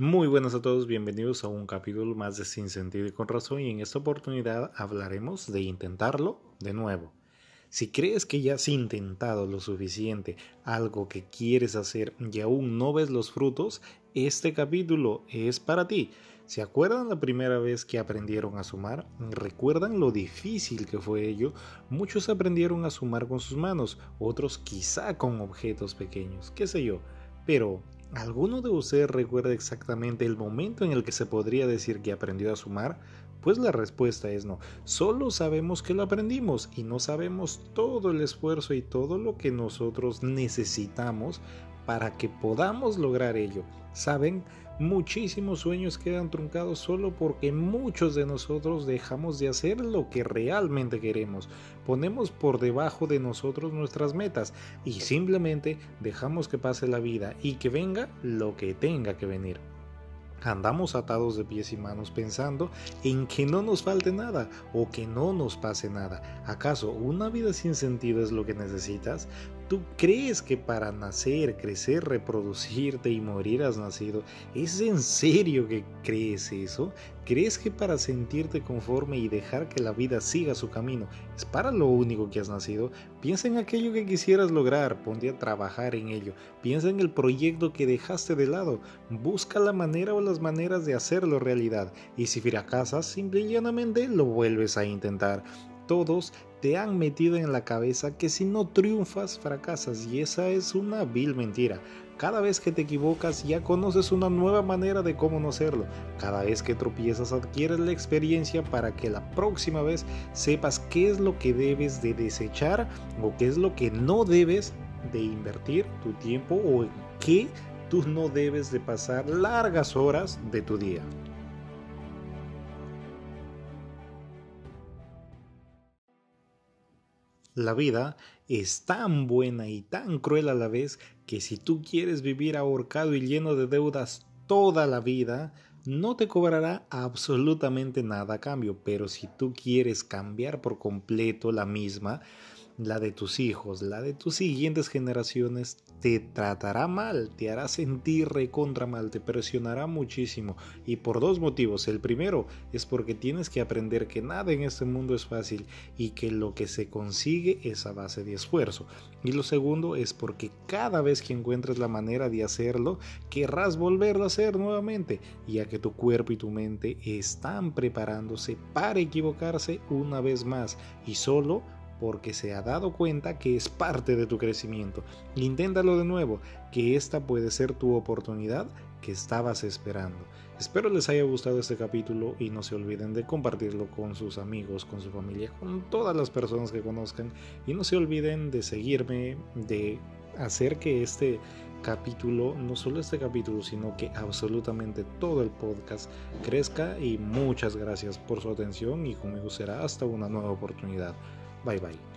Muy buenas a todos, bienvenidos a un capítulo más de Sin Sentido y con Razón y en esta oportunidad hablaremos de intentarlo de nuevo. Si crees que ya has intentado lo suficiente algo que quieres hacer y aún no ves los frutos, este capítulo es para ti. ¿Se acuerdan la primera vez que aprendieron a sumar? ¿Recuerdan lo difícil que fue ello? Muchos aprendieron a sumar con sus manos, otros quizá con objetos pequeños, qué sé yo. Pero, ¿Alguno de ustedes recuerda exactamente el momento en el que se podría decir que aprendió a sumar? Pues la respuesta es no. Solo sabemos que lo aprendimos y no sabemos todo el esfuerzo y todo lo que nosotros necesitamos para que podamos lograr ello. ¿Saben? Muchísimos sueños quedan truncados solo porque muchos de nosotros dejamos de hacer lo que realmente queremos. Ponemos por debajo de nosotros nuestras metas y simplemente dejamos que pase la vida y que venga lo que tenga que venir. Andamos atados de pies y manos pensando en que no nos falte nada o que no nos pase nada. ¿Acaso una vida sin sentido es lo que necesitas? ¿Tú crees que para nacer, crecer, reproducirte y morir has nacido? ¿Es en serio que crees eso? ¿Crees que para sentirte conforme y dejar que la vida siga su camino es para lo único que has nacido? Piensa en aquello que quisieras lograr, ponte a trabajar en ello. Piensa en el proyecto que dejaste de lado. Busca la manera o las maneras de hacerlo realidad. Y si fracasas, simple y llanamente lo vuelves a intentar todos te han metido en la cabeza que si no triunfas fracasas y esa es una vil mentira. Cada vez que te equivocas ya conoces una nueva manera de cómo no hacerlo. Cada vez que tropiezas adquieres la experiencia para que la próxima vez sepas qué es lo que debes de desechar o qué es lo que no debes de invertir tu tiempo o en qué tú no debes de pasar largas horas de tu día. La vida es tan buena y tan cruel a la vez que si tú quieres vivir ahorcado y lleno de deudas toda la vida, no te cobrará absolutamente nada a cambio, pero si tú quieres cambiar por completo la misma, la de tus hijos, la de tus siguientes generaciones, te tratará mal, te hará sentir recontra mal, te presionará muchísimo. Y por dos motivos. El primero es porque tienes que aprender que nada en este mundo es fácil y que lo que se consigue es a base de esfuerzo. Y lo segundo es porque cada vez que encuentres la manera de hacerlo, querrás volverlo a hacer nuevamente, ya que tu cuerpo y tu mente están preparándose para equivocarse una vez más y solo porque se ha dado cuenta que es parte de tu crecimiento. Inténtalo de nuevo, que esta puede ser tu oportunidad que estabas esperando. Espero les haya gustado este capítulo y no se olviden de compartirlo con sus amigos, con su familia, con todas las personas que conozcan y no se olviden de seguirme, de hacer que este capítulo, no solo este capítulo, sino que absolutamente todo el podcast crezca y muchas gracias por su atención y conmigo será hasta una nueva oportunidad. バイバイ。